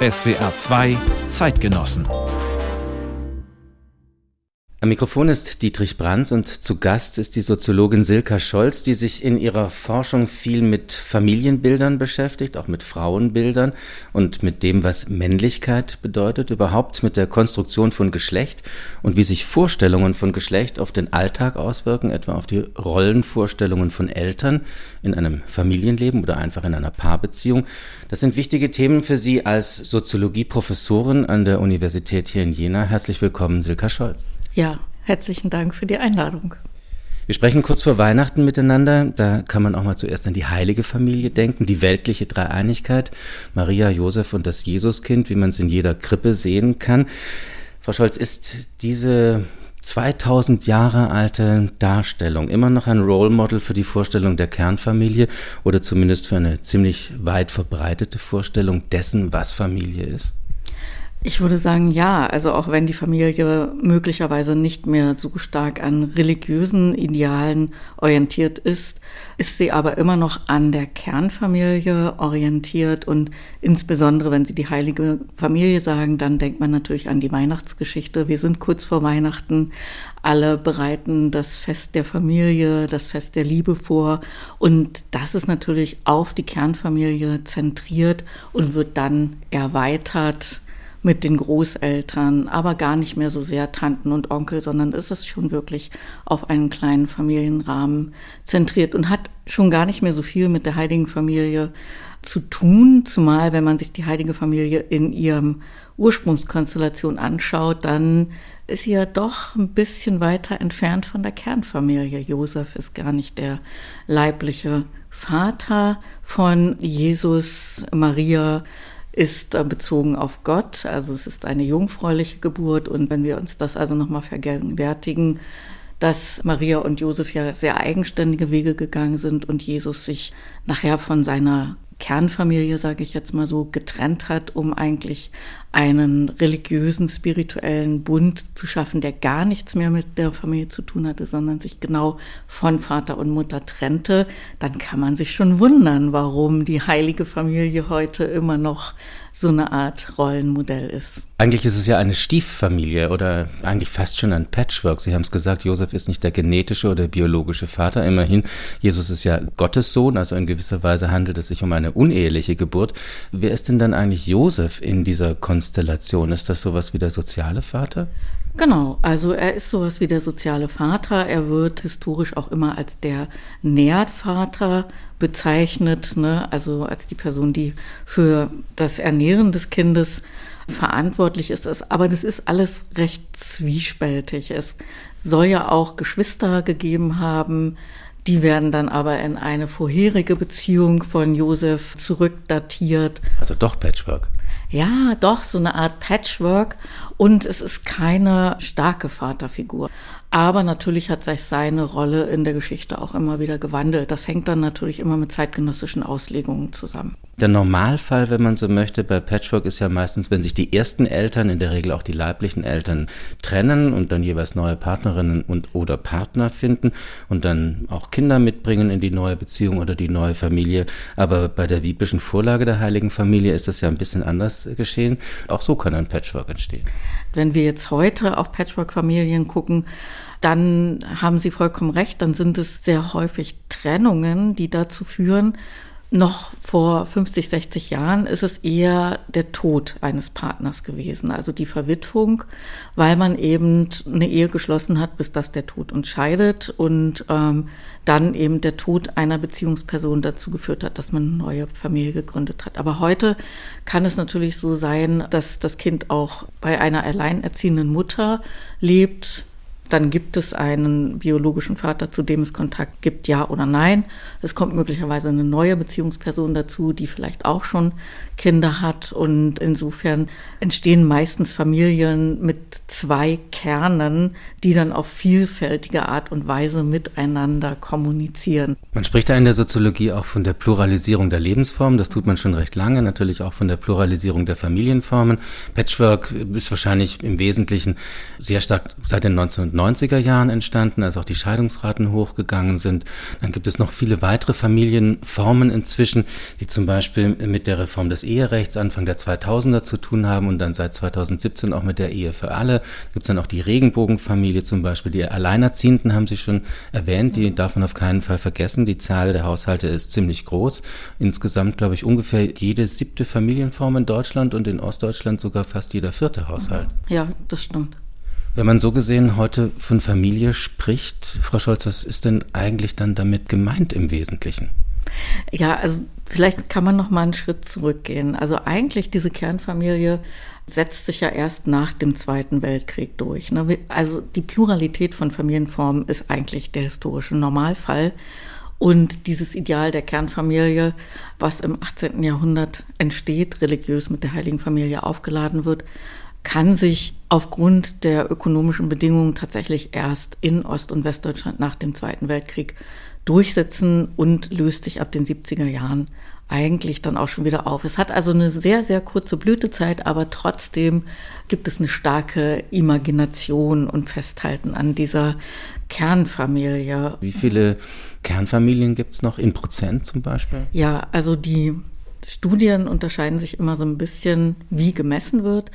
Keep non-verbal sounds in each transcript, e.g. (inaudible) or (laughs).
SWR 2 Zeitgenossen am Mikrofon ist Dietrich Brands und zu Gast ist die Soziologin Silka Scholz, die sich in ihrer Forschung viel mit Familienbildern beschäftigt, auch mit Frauenbildern und mit dem, was Männlichkeit bedeutet, überhaupt mit der Konstruktion von Geschlecht und wie sich Vorstellungen von Geschlecht auf den Alltag auswirken, etwa auf die Rollenvorstellungen von Eltern in einem Familienleben oder einfach in einer Paarbeziehung. Das sind wichtige Themen für Sie als Soziologieprofessorin an der Universität hier in Jena. Herzlich willkommen, Silka Scholz. Ja, herzlichen Dank für die Einladung. Wir sprechen kurz vor Weihnachten miteinander. Da kann man auch mal zuerst an die heilige Familie denken, die weltliche Dreieinigkeit, Maria, Josef und das Jesuskind, wie man es in jeder Krippe sehen kann. Frau Scholz, ist diese 2000 Jahre alte Darstellung immer noch ein Role Model für die Vorstellung der Kernfamilie oder zumindest für eine ziemlich weit verbreitete Vorstellung dessen, was Familie ist? Ich würde sagen, ja. Also auch wenn die Familie möglicherweise nicht mehr so stark an religiösen Idealen orientiert ist, ist sie aber immer noch an der Kernfamilie orientiert. Und insbesondere, wenn Sie die heilige Familie sagen, dann denkt man natürlich an die Weihnachtsgeschichte. Wir sind kurz vor Weihnachten. Alle bereiten das Fest der Familie, das Fest der Liebe vor. Und das ist natürlich auf die Kernfamilie zentriert und wird dann erweitert mit den Großeltern, aber gar nicht mehr so sehr Tanten und Onkel, sondern ist es schon wirklich auf einen kleinen Familienrahmen zentriert und hat schon gar nicht mehr so viel mit der heiligen Familie zu tun, zumal wenn man sich die heilige Familie in ihrem Ursprungskonstellation anschaut, dann ist sie ja doch ein bisschen weiter entfernt von der Kernfamilie. Josef ist gar nicht der leibliche Vater von Jesus, Maria ist bezogen auf Gott. Also es ist eine jungfräuliche Geburt. Und wenn wir uns das also nochmal vergegenwärtigen, dass Maria und Josef ja sehr eigenständige Wege gegangen sind und Jesus sich nachher von seiner Kernfamilie, sage ich jetzt mal so, getrennt hat, um eigentlich einen religiösen, spirituellen Bund zu schaffen, der gar nichts mehr mit der Familie zu tun hatte, sondern sich genau von Vater und Mutter trennte, dann kann man sich schon wundern, warum die heilige Familie heute immer noch so eine Art Rollenmodell ist. Eigentlich ist es ja eine Stieffamilie oder eigentlich fast schon ein Patchwork. Sie haben es gesagt, Josef ist nicht der genetische oder biologische Vater. Immerhin, Jesus ist ja Gottes Sohn, also in gewisser Weise handelt es sich um eine uneheliche Geburt. Wer ist denn dann eigentlich Josef in dieser Konstellation? Ist das sowas wie der soziale Vater? Genau, also er ist sowas wie der soziale Vater. Er wird historisch auch immer als der Nährvater bezeichnet, ne? also als die Person, die für das Ernähren des Kindes verantwortlich ist. Aber das ist alles recht zwiespältig. Es soll ja auch Geschwister gegeben haben, die werden dann aber in eine vorherige Beziehung von Josef zurückdatiert. Also doch Patchwork. Ja, doch, so eine Art Patchwork. Und es ist keine starke Vaterfigur. Aber natürlich hat sich seine Rolle in der Geschichte auch immer wieder gewandelt. Das hängt dann natürlich immer mit zeitgenössischen Auslegungen zusammen. Der Normalfall, wenn man so möchte, bei Patchwork ist ja meistens, wenn sich die ersten Eltern, in der Regel auch die leiblichen Eltern, trennen und dann jeweils neue Partnerinnen und oder Partner finden und dann auch Kinder mitbringen in die neue Beziehung oder die neue Familie. Aber bei der biblischen Vorlage der heiligen Familie ist das ja ein bisschen anders geschehen. Auch so kann ein Patchwork entstehen. Wenn wir jetzt heute auf Patchwork-Familien gucken, dann haben Sie vollkommen recht, dann sind es sehr häufig Trennungen, die dazu führen, noch vor 50, 60 Jahren ist es eher der Tod eines Partners gewesen, also die Verwitwung, weil man eben eine Ehe geschlossen hat, bis das der Tod uns scheidet und ähm, dann eben der Tod einer Beziehungsperson dazu geführt hat, dass man eine neue Familie gegründet hat. Aber heute kann es natürlich so sein, dass das Kind auch bei einer alleinerziehenden Mutter lebt, dann gibt es einen biologischen Vater, zu dem es Kontakt gibt, ja oder nein. Es kommt möglicherweise eine neue Beziehungsperson dazu, die vielleicht auch schon Kinder hat. Und insofern entstehen meistens Familien mit zwei Kernen, die dann auf vielfältige Art und Weise miteinander kommunizieren. Man spricht da in der Soziologie auch von der Pluralisierung der Lebensformen. Das tut man schon recht lange. Natürlich auch von der Pluralisierung der Familienformen. Patchwork ist wahrscheinlich im Wesentlichen sehr stark seit den 1990 1990er Jahren entstanden, als auch die Scheidungsraten hochgegangen sind. Dann gibt es noch viele weitere Familienformen inzwischen, die zum Beispiel mit der Reform des Eherechts Anfang der 2000er zu tun haben und dann seit 2017 auch mit der Ehe für alle. Gibt es dann auch die Regenbogenfamilie zum Beispiel. Die Alleinerziehenden haben Sie schon erwähnt, die darf man auf keinen Fall vergessen. Die Zahl der Haushalte ist ziemlich groß. Insgesamt, glaube ich, ungefähr jede siebte Familienform in Deutschland und in Ostdeutschland sogar fast jeder vierte Haushalt. Ja, das stimmt. Wenn man so gesehen heute von Familie spricht, Frau Scholz, was ist denn eigentlich dann damit gemeint im Wesentlichen? Ja, also vielleicht kann man noch mal einen Schritt zurückgehen. Also eigentlich diese Kernfamilie setzt sich ja erst nach dem Zweiten Weltkrieg durch. Ne? Also die Pluralität von Familienformen ist eigentlich der historische Normalfall. Und dieses Ideal der Kernfamilie, was im 18. Jahrhundert entsteht, religiös mit der Heiligen Familie aufgeladen wird, kann sich aufgrund der ökonomischen Bedingungen tatsächlich erst in Ost- und Westdeutschland nach dem Zweiten Weltkrieg durchsetzen und löst sich ab den 70er Jahren eigentlich dann auch schon wieder auf. Es hat also eine sehr, sehr kurze Blütezeit, aber trotzdem gibt es eine starke Imagination und Festhalten an dieser Kernfamilie. Wie viele Kernfamilien gibt es noch in Prozent zum Beispiel? Ja, also die Studien unterscheiden sich immer so ein bisschen, wie gemessen wird,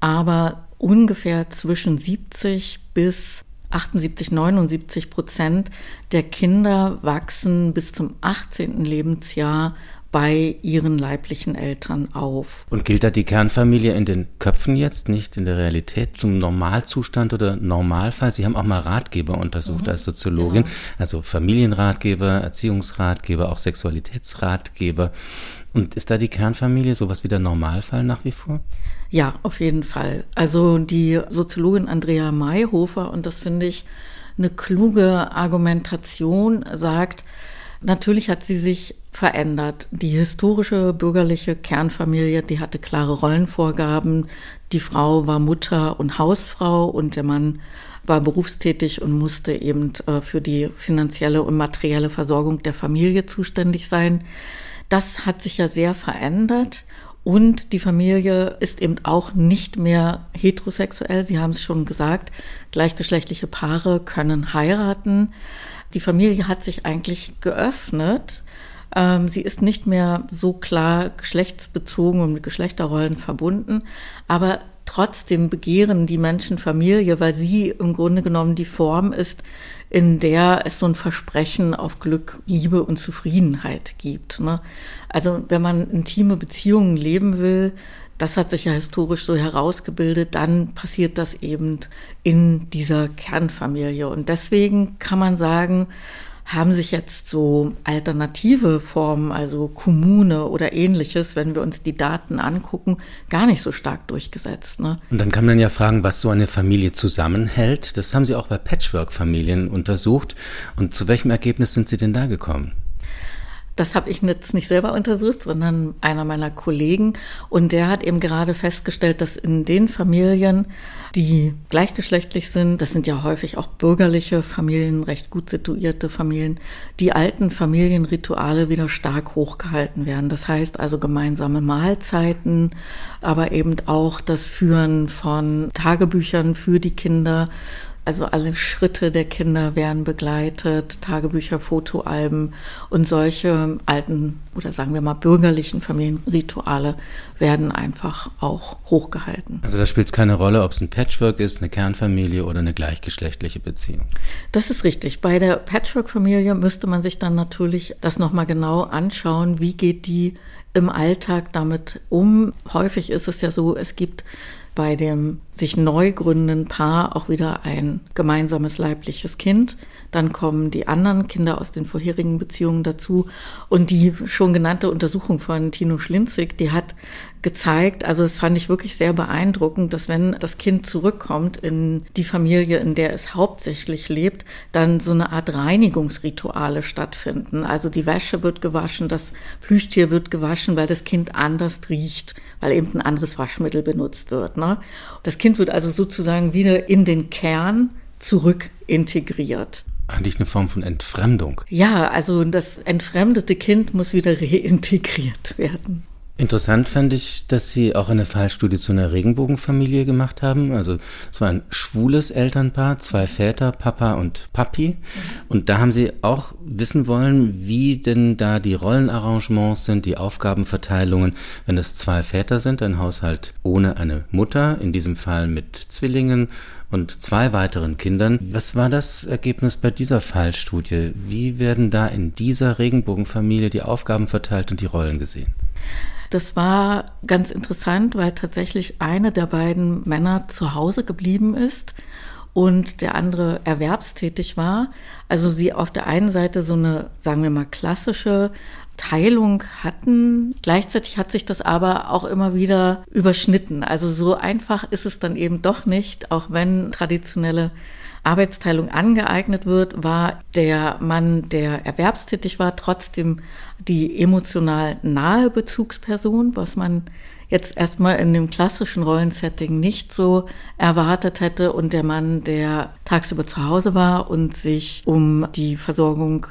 aber ungefähr zwischen 70 bis 78, 79 Prozent der Kinder wachsen bis zum 18. Lebensjahr bei ihren leiblichen Eltern auf. Und gilt da die Kernfamilie in den Köpfen jetzt, nicht in der Realität, zum Normalzustand oder Normalfall? Sie haben auch mal Ratgeber untersucht mhm. als Soziologin, genau. also Familienratgeber, Erziehungsratgeber, auch Sexualitätsratgeber. Und ist da die Kernfamilie sowas wie der Normalfall nach wie vor? Ja, auf jeden Fall. Also die Soziologin Andrea Mayhofer, und das finde ich eine kluge Argumentation, sagt, Natürlich hat sie sich verändert. Die historische bürgerliche Kernfamilie, die hatte klare Rollenvorgaben. Die Frau war Mutter und Hausfrau und der Mann war berufstätig und musste eben äh, für die finanzielle und materielle Versorgung der Familie zuständig sein. Das hat sich ja sehr verändert. Und die Familie ist eben auch nicht mehr heterosexuell. Sie haben es schon gesagt, gleichgeschlechtliche Paare können heiraten. Die Familie hat sich eigentlich geöffnet. Ähm, sie ist nicht mehr so klar geschlechtsbezogen und mit Geschlechterrollen verbunden, aber trotzdem begehren die Menschen Familie, weil sie im Grunde genommen die Form ist, in der es so ein Versprechen auf Glück, Liebe und Zufriedenheit gibt. Ne? Also wenn man intime Beziehungen leben will, das hat sich ja historisch so herausgebildet, dann passiert das eben in dieser Kernfamilie. Und deswegen kann man sagen, haben sich jetzt so alternative Formen, also Kommune oder ähnliches, wenn wir uns die Daten angucken, gar nicht so stark durchgesetzt. Ne? Und dann kann man ja fragen, was so eine Familie zusammenhält. Das haben Sie auch bei Patchwork-Familien untersucht. Und zu welchem Ergebnis sind Sie denn da gekommen? Das habe ich jetzt nicht selber untersucht, sondern einer meiner Kollegen. Und der hat eben gerade festgestellt, dass in den Familien, die gleichgeschlechtlich sind, das sind ja häufig auch bürgerliche Familien, recht gut situierte Familien, die alten Familienrituale wieder stark hochgehalten werden. Das heißt also gemeinsame Mahlzeiten, aber eben auch das Führen von Tagebüchern für die Kinder also alle Schritte der Kinder werden begleitet, Tagebücher, Fotoalben und solche alten oder sagen wir mal bürgerlichen Familienrituale werden einfach auch hochgehalten. Also da spielt es keine Rolle, ob es ein Patchwork ist, eine Kernfamilie oder eine gleichgeschlechtliche Beziehung. Das ist richtig. Bei der Patchwork-Familie müsste man sich dann natürlich das nochmal genau anschauen, wie geht die im Alltag damit um. Häufig ist es ja so, es gibt bei dem sich neu gründenden Paar auch wieder ein gemeinsames leibliches Kind. Dann kommen die anderen Kinder aus den vorherigen Beziehungen dazu. Und die schon genannte Untersuchung von Tino Schlinzig, die hat gezeigt, also das fand ich wirklich sehr beeindruckend, dass wenn das Kind zurückkommt in die Familie, in der es hauptsächlich lebt, dann so eine Art Reinigungsrituale stattfinden. Also die Wäsche wird gewaschen, das Plüschtier wird gewaschen, weil das Kind anders riecht, weil eben ein anderes Waschmittel benutzt wird. Ne? Das Kind wird also sozusagen wieder in den Kern zurück integriert. Eigentlich eine Form von Entfremdung. Ja, also das entfremdete Kind muss wieder reintegriert werden. Interessant fand ich, dass Sie auch eine Fallstudie zu einer Regenbogenfamilie gemacht haben. Also es war ein schwules Elternpaar, zwei Väter, Papa und Papi. Und da haben Sie auch wissen wollen, wie denn da die Rollenarrangements sind, die Aufgabenverteilungen, wenn es zwei Väter sind, ein Haushalt ohne eine Mutter, in diesem Fall mit Zwillingen und zwei weiteren Kindern. Was war das Ergebnis bei dieser Fallstudie? Wie werden da in dieser Regenbogenfamilie die Aufgaben verteilt und die Rollen gesehen? Das war ganz interessant, weil tatsächlich einer der beiden Männer zu Hause geblieben ist und der andere erwerbstätig war. Also sie auf der einen Seite so eine, sagen wir mal, klassische Teilung hatten. Gleichzeitig hat sich das aber auch immer wieder überschnitten. Also so einfach ist es dann eben doch nicht, auch wenn traditionelle Arbeitsteilung angeeignet wird, war der Mann, der erwerbstätig war, trotzdem die emotional nahe Bezugsperson, was man jetzt erstmal in dem klassischen Rollensetting nicht so erwartet hätte. Und der Mann, der tagsüber zu Hause war und sich um die Versorgung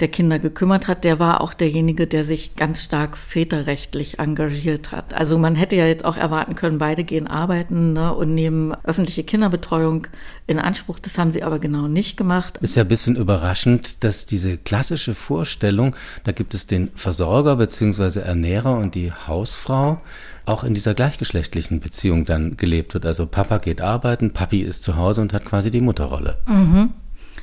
der Kinder gekümmert hat, der war auch derjenige, der sich ganz stark väterrechtlich engagiert hat. Also man hätte ja jetzt auch erwarten können, beide gehen arbeiten ne, und nehmen öffentliche Kinderbetreuung in Anspruch. Das haben sie aber genau nicht gemacht. Ist ja ein bisschen überraschend, dass diese klassische Vorstellung, da gibt es den Versorger bzw. Ernährer und die Hausfrau, auch in dieser gleichgeschlechtlichen Beziehung dann gelebt wird. Also Papa geht arbeiten, Papi ist zu Hause und hat quasi die Mutterrolle. Mhm.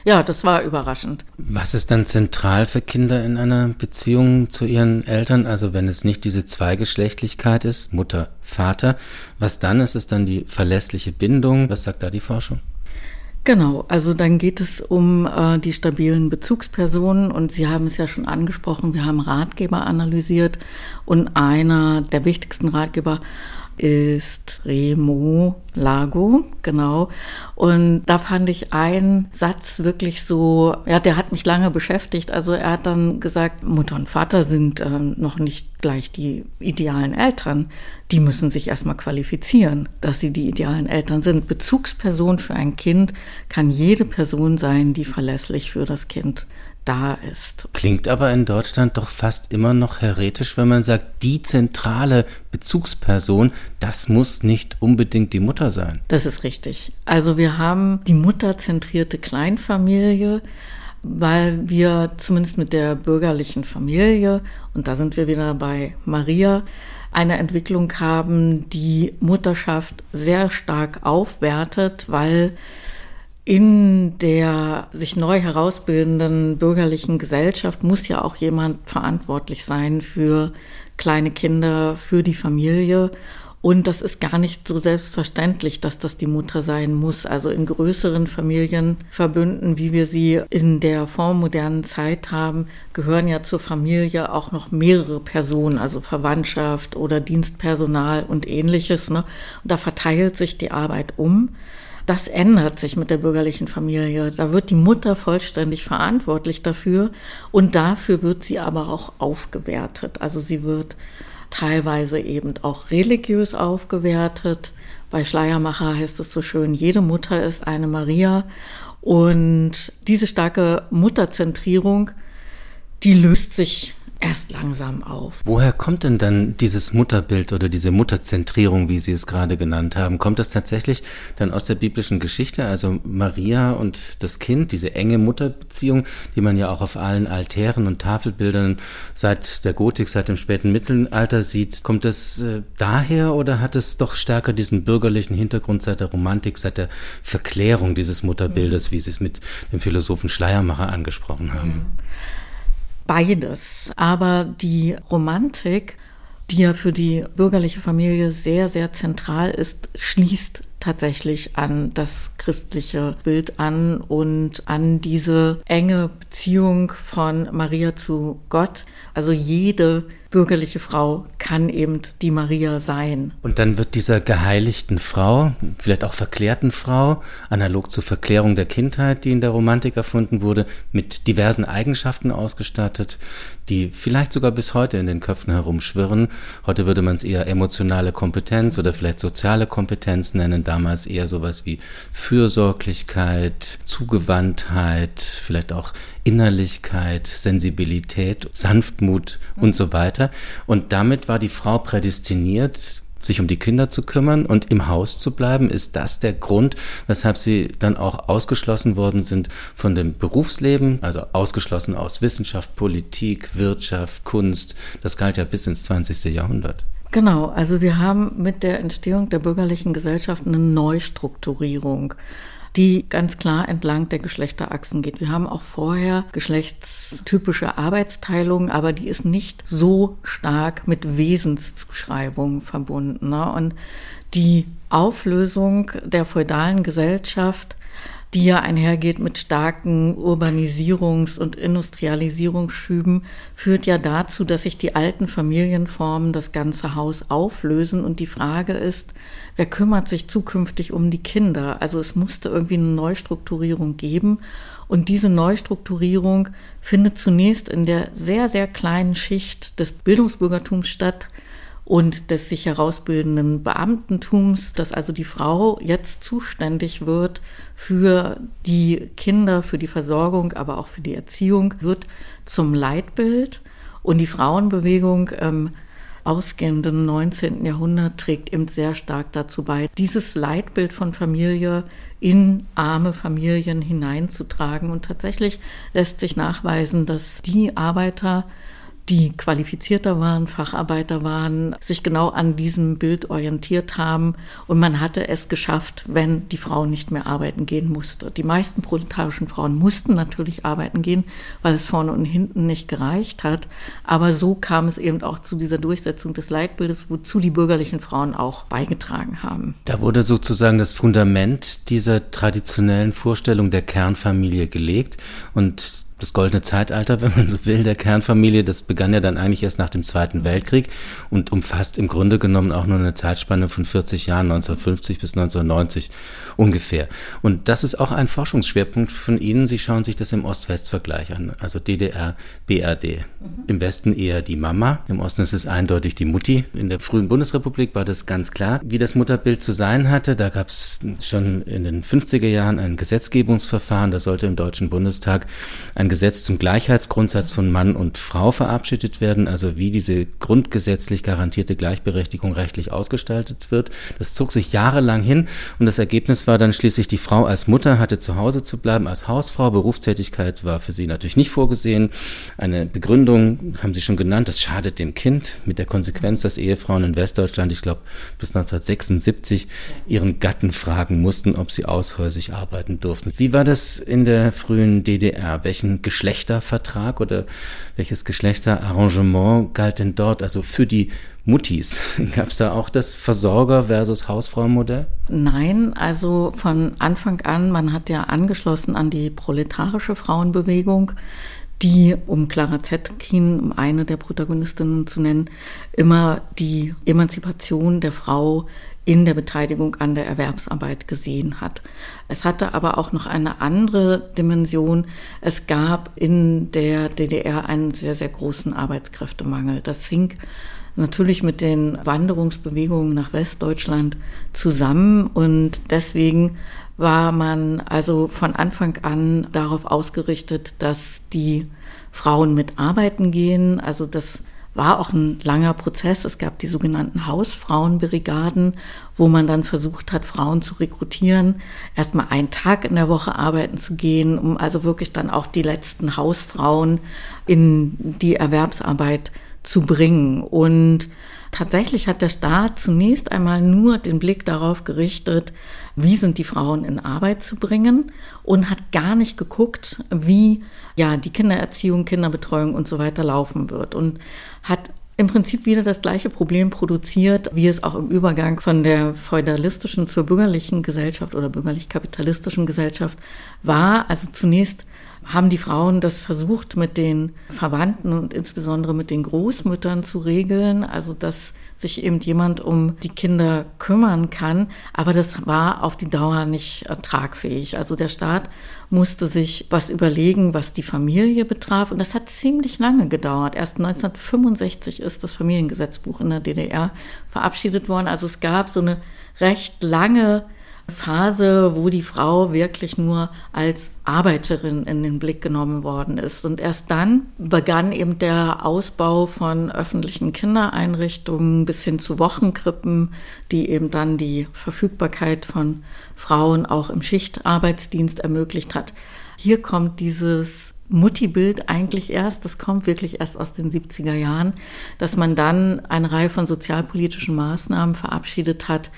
Ja, das war überraschend. Was ist dann zentral für Kinder in einer Beziehung zu ihren Eltern? Also wenn es nicht diese Zweigeschlechtlichkeit ist, Mutter, Vater, was dann? Ist es dann die verlässliche Bindung? Was sagt da die Forschung? Genau, also dann geht es um äh, die stabilen Bezugspersonen und Sie haben es ja schon angesprochen, wir haben Ratgeber analysiert und einer der wichtigsten Ratgeber ist Remo Lago, genau. Und da fand ich einen Satz wirklich so, ja, der hat mich lange beschäftigt. Also er hat dann gesagt, Mutter und Vater sind äh, noch nicht gleich die idealen Eltern. Die müssen sich erstmal qualifizieren, dass sie die idealen Eltern sind. Bezugsperson für ein Kind kann jede Person sein, die verlässlich für das Kind da ist. Klingt aber in Deutschland doch fast immer noch heretisch, wenn man sagt, die zentrale Bezugsperson, das muss nicht unbedingt die Mutter sein. Das ist richtig. Also wir haben die mutterzentrierte Kleinfamilie, weil wir zumindest mit der bürgerlichen Familie, und da sind wir wieder bei Maria, eine Entwicklung haben, die Mutterschaft sehr stark aufwertet, weil in der sich neu herausbildenden bürgerlichen Gesellschaft muss ja auch jemand verantwortlich sein für kleine Kinder, für die Familie. Und das ist gar nicht so selbstverständlich, dass das die Mutter sein muss. Also in größeren Familienverbünden, wie wir sie in der vormodernen Zeit haben, gehören ja zur Familie auch noch mehrere Personen, also Verwandtschaft oder Dienstpersonal und ähnliches. Ne? Und da verteilt sich die Arbeit um. Das ändert sich mit der bürgerlichen Familie. Da wird die Mutter vollständig verantwortlich dafür und dafür wird sie aber auch aufgewertet. Also sie wird teilweise eben auch religiös aufgewertet. Bei Schleiermacher heißt es so schön, jede Mutter ist eine Maria. Und diese starke Mutterzentrierung, die löst sich erst langsam auf. Woher kommt denn dann dieses Mutterbild oder diese Mutterzentrierung, wie Sie es gerade genannt haben? Kommt das tatsächlich dann aus der biblischen Geschichte? Also Maria und das Kind, diese enge Mutterbeziehung, die man ja auch auf allen Altären und Tafelbildern seit der Gotik, seit dem späten Mittelalter sieht. Kommt das äh, daher oder hat es doch stärker diesen bürgerlichen Hintergrund seit der Romantik, seit der Verklärung dieses Mutterbildes, wie Sie es mit dem Philosophen Schleiermacher angesprochen haben? Ja beides. Aber die Romantik, die ja für die bürgerliche Familie sehr, sehr zentral ist, schließt tatsächlich an das christliche Bild an und an diese enge Beziehung von Maria zu Gott. Also jede bürgerliche Frau kann eben die Maria sein. Und dann wird dieser geheiligten Frau, vielleicht auch verklärten Frau, analog zur Verklärung der Kindheit, die in der Romantik erfunden wurde, mit diversen Eigenschaften ausgestattet, die vielleicht sogar bis heute in den Köpfen herumschwirren. Heute würde man es eher emotionale Kompetenz oder vielleicht soziale Kompetenz nennen, damals eher sowas wie Fürsorglichkeit, Zugewandtheit, vielleicht auch Innerlichkeit, Sensibilität, Sanftmut und so weiter. Weiter. Und damit war die Frau prädestiniert, sich um die Kinder zu kümmern und im Haus zu bleiben? Ist das der Grund, weshalb Sie dann auch ausgeschlossen worden sind von dem Berufsleben? Also ausgeschlossen aus Wissenschaft, Politik, Wirtschaft, Kunst. Das galt ja bis ins 20. Jahrhundert. Genau, also wir haben mit der Entstehung der bürgerlichen Gesellschaft eine Neustrukturierung die ganz klar entlang der Geschlechterachsen geht. Wir haben auch vorher geschlechtstypische Arbeitsteilung, aber die ist nicht so stark mit Wesenszuschreibungen verbunden. Ne? Und die Auflösung der feudalen Gesellschaft die ja einhergeht mit starken Urbanisierungs- und Industrialisierungsschüben, führt ja dazu, dass sich die alten Familienformen das ganze Haus auflösen. Und die Frage ist, wer kümmert sich zukünftig um die Kinder? Also es musste irgendwie eine Neustrukturierung geben. Und diese Neustrukturierung findet zunächst in der sehr, sehr kleinen Schicht des Bildungsbürgertums statt, und des sich herausbildenden Beamtentums, dass also die Frau jetzt zuständig wird für die Kinder, für die Versorgung, aber auch für die Erziehung, wird zum Leitbild. Und die Frauenbewegung ähm, ausgehenden 19. Jahrhundert trägt eben sehr stark dazu bei, dieses Leitbild von Familie in arme Familien hineinzutragen. Und tatsächlich lässt sich nachweisen, dass die Arbeiter, die qualifizierter waren, Facharbeiter waren, sich genau an diesem Bild orientiert haben. Und man hatte es geschafft, wenn die Frau nicht mehr arbeiten gehen musste. Die meisten proletarischen Frauen mussten natürlich arbeiten gehen, weil es vorne und hinten nicht gereicht hat. Aber so kam es eben auch zu dieser Durchsetzung des Leitbildes, wozu die bürgerlichen Frauen auch beigetragen haben. Da wurde sozusagen das Fundament dieser traditionellen Vorstellung der Kernfamilie gelegt. Und das goldene Zeitalter, wenn man so will, der Kernfamilie. Das begann ja dann eigentlich erst nach dem Zweiten Weltkrieg und umfasst im Grunde genommen auch nur eine Zeitspanne von 40 Jahren, 1950 bis 1990 ungefähr. Und das ist auch ein Forschungsschwerpunkt von Ihnen. Sie schauen sich das im Ost-West-Vergleich an, also DDR, BRD. Mhm. Im Westen eher die Mama, im Osten ist es eindeutig die Mutti. In der frühen Bundesrepublik war das ganz klar, wie das Mutterbild zu sein hatte. Da gab es schon in den 50er Jahren ein Gesetzgebungsverfahren, das sollte im Deutschen Bundestag ein ein Gesetz zum Gleichheitsgrundsatz von Mann und Frau verabschiedet werden, also wie diese grundgesetzlich garantierte Gleichberechtigung rechtlich ausgestaltet wird. Das zog sich jahrelang hin und das Ergebnis war dann schließlich, die Frau als Mutter hatte zu Hause zu bleiben, als Hausfrau. Berufstätigkeit war für sie natürlich nicht vorgesehen. Eine Begründung haben Sie schon genannt, das schadet dem Kind mit der Konsequenz, dass Ehefrauen in Westdeutschland, ich glaube bis 1976, ihren Gatten fragen mussten, ob sie aushäusig arbeiten durften. Wie war das in der frühen DDR? Welchen Geschlechtervertrag oder welches Geschlechterarrangement galt denn dort? Also für die Muttis. (laughs) Gab es da auch das Versorger versus Hausfrau-Modell? Nein, also von Anfang an, man hat ja angeschlossen an die proletarische Frauenbewegung, die, um Clara Zetkin, um eine der Protagonistinnen zu nennen, immer die Emanzipation der Frau in der Beteiligung an der Erwerbsarbeit gesehen hat. Es hatte aber auch noch eine andere Dimension. Es gab in der DDR einen sehr, sehr großen Arbeitskräftemangel. Das hing natürlich mit den Wanderungsbewegungen nach Westdeutschland zusammen und deswegen war man also von Anfang an darauf ausgerichtet, dass die Frauen mit arbeiten gehen, also das war auch ein langer Prozess. Es gab die sogenannten Hausfrauenbrigaden, wo man dann versucht hat, Frauen zu rekrutieren, erstmal einen Tag in der Woche arbeiten zu gehen, um also wirklich dann auch die letzten Hausfrauen in die Erwerbsarbeit zu bringen. Und tatsächlich hat der Staat zunächst einmal nur den Blick darauf gerichtet, wie sind die Frauen in Arbeit zu bringen und hat gar nicht geguckt, wie ja die Kindererziehung, Kinderbetreuung und so weiter laufen wird und hat im Prinzip wieder das gleiche Problem produziert, wie es auch im Übergang von der feudalistischen zur bürgerlichen Gesellschaft oder bürgerlich-kapitalistischen Gesellschaft war. Also zunächst haben die Frauen das versucht mit den Verwandten und insbesondere mit den Großmüttern zu regeln, also dass sich eben jemand um die Kinder kümmern kann. Aber das war auf die Dauer nicht tragfähig. Also der Staat musste sich was überlegen, was die Familie betraf. Und das hat ziemlich lange gedauert. Erst 1965 ist das Familiengesetzbuch in der DDR verabschiedet worden. Also es gab so eine recht lange Phase, wo die Frau wirklich nur als Arbeiterin in den Blick genommen worden ist. Und erst dann begann eben der Ausbau von öffentlichen Kindereinrichtungen bis hin zu Wochenkrippen, die eben dann die Verfügbarkeit von Frauen auch im Schichtarbeitsdienst ermöglicht hat. Hier kommt dieses Mutti-Bild eigentlich erst, das kommt wirklich erst aus den 70er Jahren, dass man dann eine Reihe von sozialpolitischen Maßnahmen verabschiedet hat,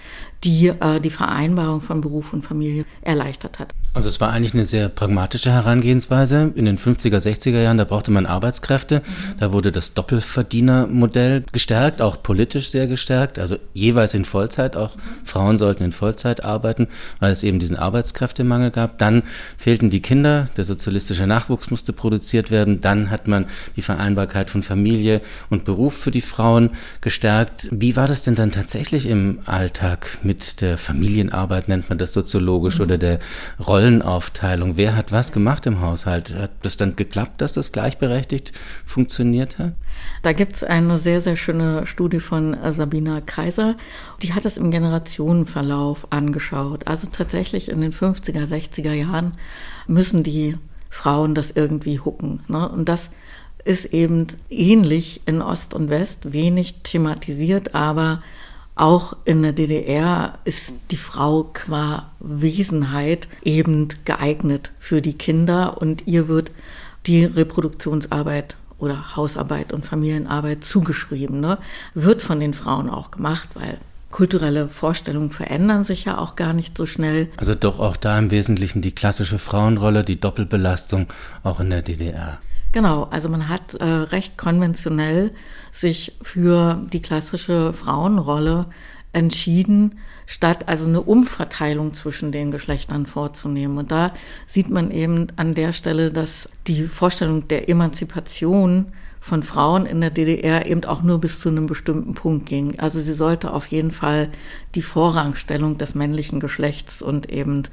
die äh, die Vereinbarung von Beruf und Familie erleichtert hat. Also es war eigentlich eine sehr pragmatische Herangehensweise. In den 50er, 60er Jahren, da brauchte man Arbeitskräfte. Da wurde das Doppelverdienermodell gestärkt, auch politisch sehr gestärkt, also jeweils in Vollzeit. Auch. Frauen sollten in Vollzeit arbeiten, weil es eben diesen Arbeitskräftemangel gab. Dann fehlten die Kinder, der sozialistische Nachwuchs musste produziert werden. Dann hat man die Vereinbarkeit von Familie und Beruf für die Frauen gestärkt. Wie war das denn dann tatsächlich im Alltag mit der Familienarbeit, nennt man das soziologisch, mhm. oder der Rollenaufteilung? Wer hat was gemacht im Haushalt? Hat das dann geklappt, dass das gleichberechtigt funktioniert hat? Da gibt es eine sehr, sehr schöne Studie von Sabina Kaiser. Die hat es im Generationenverlauf angeschaut. Also tatsächlich in den 50er, 60er Jahren müssen die Frauen das irgendwie hucken. Ne? Und das ist eben ähnlich in Ost und West, wenig thematisiert, aber auch in der DDR ist die Frau qua Wesenheit eben geeignet für die Kinder und ihr wird die Reproduktionsarbeit oder Hausarbeit und Familienarbeit zugeschrieben. Ne? Wird von den Frauen auch gemacht, weil kulturelle Vorstellungen verändern sich ja auch gar nicht so schnell. Also doch auch da im Wesentlichen die klassische Frauenrolle, die Doppelbelastung auch in der DDR. Genau, also man hat äh, recht konventionell sich für die klassische Frauenrolle entschieden, statt also eine Umverteilung zwischen den Geschlechtern vorzunehmen. Und da sieht man eben an der Stelle, dass die Vorstellung der Emanzipation von Frauen in der DDR eben auch nur bis zu einem bestimmten Punkt ging. Also sie sollte auf jeden Fall die Vorrangstellung des männlichen Geschlechts und eben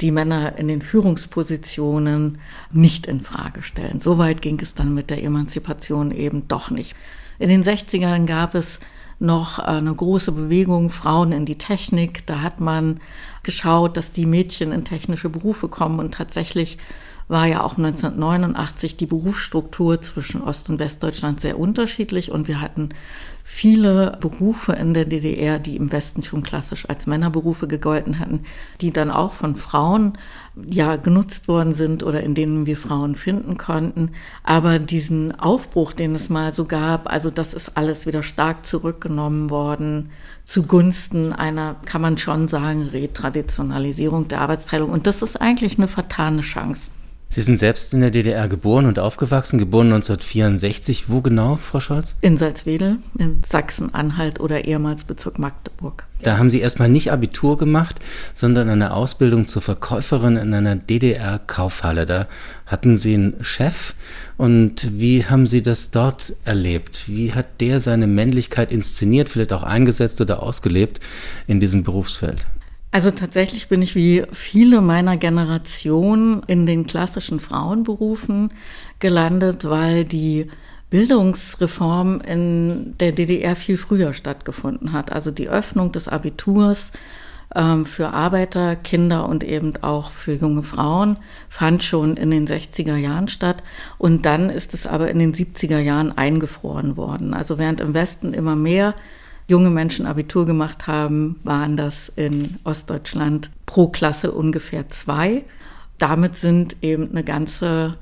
die Männer in den Führungspositionen nicht in Frage stellen. Soweit ging es dann mit der Emanzipation eben doch nicht. In den 60ern gab es noch eine große Bewegung Frauen in die Technik. Da hat man geschaut, dass die Mädchen in technische Berufe kommen und tatsächlich war ja auch 1989 die Berufsstruktur zwischen Ost- und Westdeutschland sehr unterschiedlich und wir hatten viele Berufe in der DDR, die im Westen schon klassisch als Männerberufe gegolten hatten, die dann auch von Frauen ja genutzt worden sind oder in denen wir Frauen finden konnten. Aber diesen Aufbruch, den es mal so gab, also das ist alles wieder stark zurückgenommen worden zugunsten einer, kann man schon sagen, Retraditionalisierung der Arbeitsteilung. Und das ist eigentlich eine vertane Chance. Sie sind selbst in der DDR geboren und aufgewachsen, geboren 1964. Wo genau, Frau Scholz? In Salzwedel, in Sachsen-Anhalt oder ehemals Bezirk Magdeburg. Da haben Sie erstmal nicht Abitur gemacht, sondern eine Ausbildung zur Verkäuferin in einer DDR-Kaufhalle. Da hatten Sie einen Chef. Und wie haben Sie das dort erlebt? Wie hat der seine Männlichkeit inszeniert, vielleicht auch eingesetzt oder ausgelebt in diesem Berufsfeld? Also tatsächlich bin ich wie viele meiner Generation in den klassischen Frauenberufen gelandet, weil die Bildungsreform in der DDR viel früher stattgefunden hat. Also die Öffnung des Abiturs ähm, für Arbeiter, Kinder und eben auch für junge Frauen fand schon in den 60er Jahren statt. Und dann ist es aber in den 70er Jahren eingefroren worden. Also während im Westen immer mehr junge Menschen Abitur gemacht haben, waren das in Ostdeutschland pro Klasse ungefähr zwei. Damit sind eben eine ganze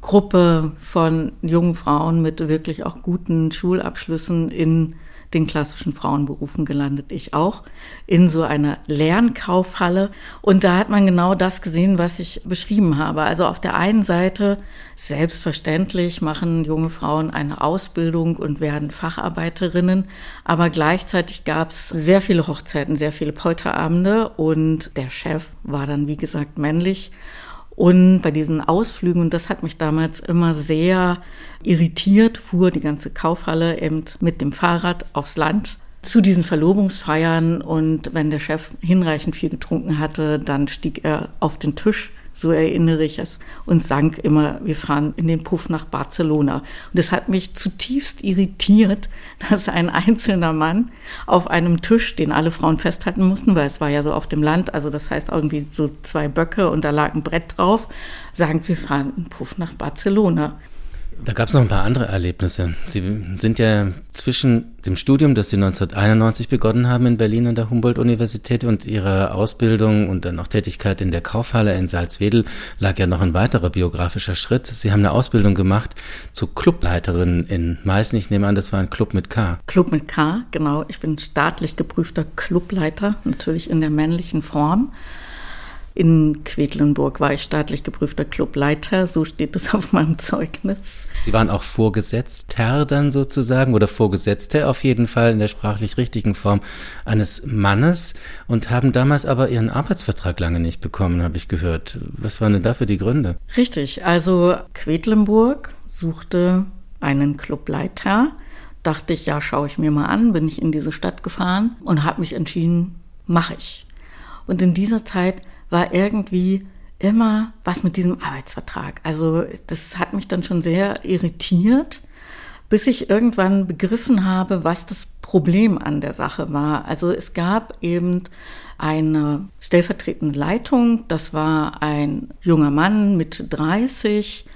Gruppe von jungen Frauen mit wirklich auch guten Schulabschlüssen in den klassischen Frauenberufen gelandet, ich auch, in so einer Lernkaufhalle. Und da hat man genau das gesehen, was ich beschrieben habe. Also auf der einen Seite, selbstverständlich machen junge Frauen eine Ausbildung und werden Facharbeiterinnen, aber gleichzeitig gab es sehr viele Hochzeiten, sehr viele Polterabende und der Chef war dann, wie gesagt, männlich. Und bei diesen Ausflügen, und das hat mich damals immer sehr irritiert, fuhr die ganze Kaufhalle eben mit dem Fahrrad aufs Land zu diesen Verlobungsfeiern. Und wenn der Chef hinreichend viel getrunken hatte, dann stieg er auf den Tisch so erinnere ich es, und sang immer, wir fahren in den Puff nach Barcelona. Und es hat mich zutiefst irritiert, (laughs) dass ein einzelner Mann auf einem Tisch, den alle Frauen festhalten mussten, weil es war ja so auf dem Land, also das heißt irgendwie so zwei Böcke und da lag ein Brett drauf, sagen, wir fahren in den Puff nach Barcelona. Da gab es noch ein paar andere Erlebnisse. Sie sind ja zwischen dem Studium, das Sie 1991 begonnen haben in Berlin an der Humboldt-Universität und Ihrer Ausbildung und dann auch Tätigkeit in der Kaufhalle in Salzwedel lag ja noch ein weiterer biografischer Schritt. Sie haben eine Ausbildung gemacht zur Clubleiterin in Meißen. Ich nehme an, das war ein Club mit K. Club mit K, genau. Ich bin staatlich geprüfter Clubleiter, natürlich in der männlichen Form. In Quedlinburg war ich staatlich geprüfter Clubleiter, so steht es auf meinem Zeugnis. Sie waren auch Vorgesetzter dann sozusagen oder Vorgesetzte auf jeden Fall in der sprachlich richtigen Form eines Mannes und haben damals aber ihren Arbeitsvertrag lange nicht bekommen, habe ich gehört. Was waren denn dafür die Gründe? Richtig, also Quedlinburg suchte einen Clubleiter. Dachte ich, ja, schaue ich mir mal an, bin ich in diese Stadt gefahren und habe mich entschieden, mache ich. Und in dieser Zeit war irgendwie immer was mit diesem Arbeitsvertrag. Also das hat mich dann schon sehr irritiert, bis ich irgendwann begriffen habe, was das Problem an der Sache war. Also es gab eben eine stellvertretende Leitung, das war ein junger Mann mit 30,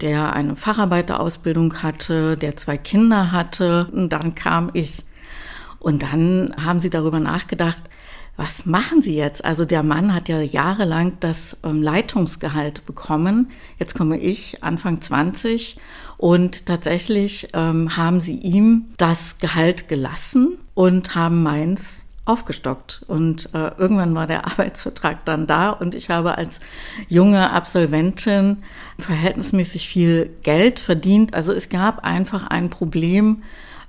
der eine Facharbeiterausbildung hatte, der zwei Kinder hatte. Und dann kam ich. Und dann haben sie darüber nachgedacht, was machen Sie jetzt? Also der Mann hat ja jahrelang das ähm, Leitungsgehalt bekommen. Jetzt komme ich, Anfang 20, und tatsächlich ähm, haben sie ihm das Gehalt gelassen und haben meins aufgestockt. Und äh, irgendwann war der (laughs) Arbeitsvertrag dann da und ich habe als junge Absolventin verhältnismäßig viel Geld verdient. Also es gab einfach ein Problem,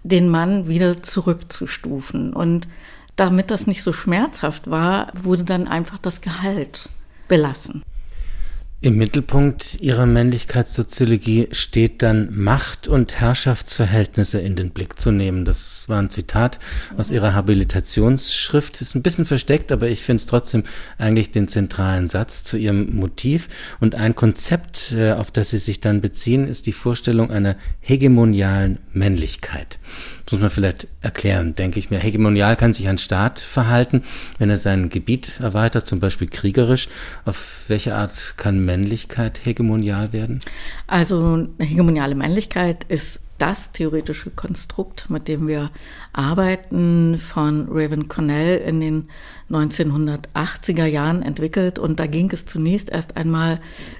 den Mann wieder zurückzustufen. Und damit das nicht so schmerzhaft war, wurde dann einfach das Gehalt belassen. Im Mittelpunkt ihrer Männlichkeitssoziologie steht dann Macht und Herrschaftsverhältnisse in den Blick zu nehmen. Das war ein Zitat aus ihrer Habilitationsschrift. Ist ein bisschen versteckt, aber ich finde es trotzdem eigentlich den zentralen Satz zu ihrem Motiv. Und ein Konzept, äh, auf das sie sich dann beziehen, ist die Vorstellung einer hegemonialen Männlichkeit. Das muss man vielleicht erklären, denke ich mir. Hegemonial kann sich ein Staat verhalten, wenn er sein Gebiet erweitert, zum Beispiel kriegerisch. Auf welche Art kann Männlichkeit hegemonial werden? Also hegemoniale Männlichkeit ist das theoretische Konstrukt, mit dem wir arbeiten, von Raven Cornell in den 1980er Jahren entwickelt. Und da ging es zunächst erst einmal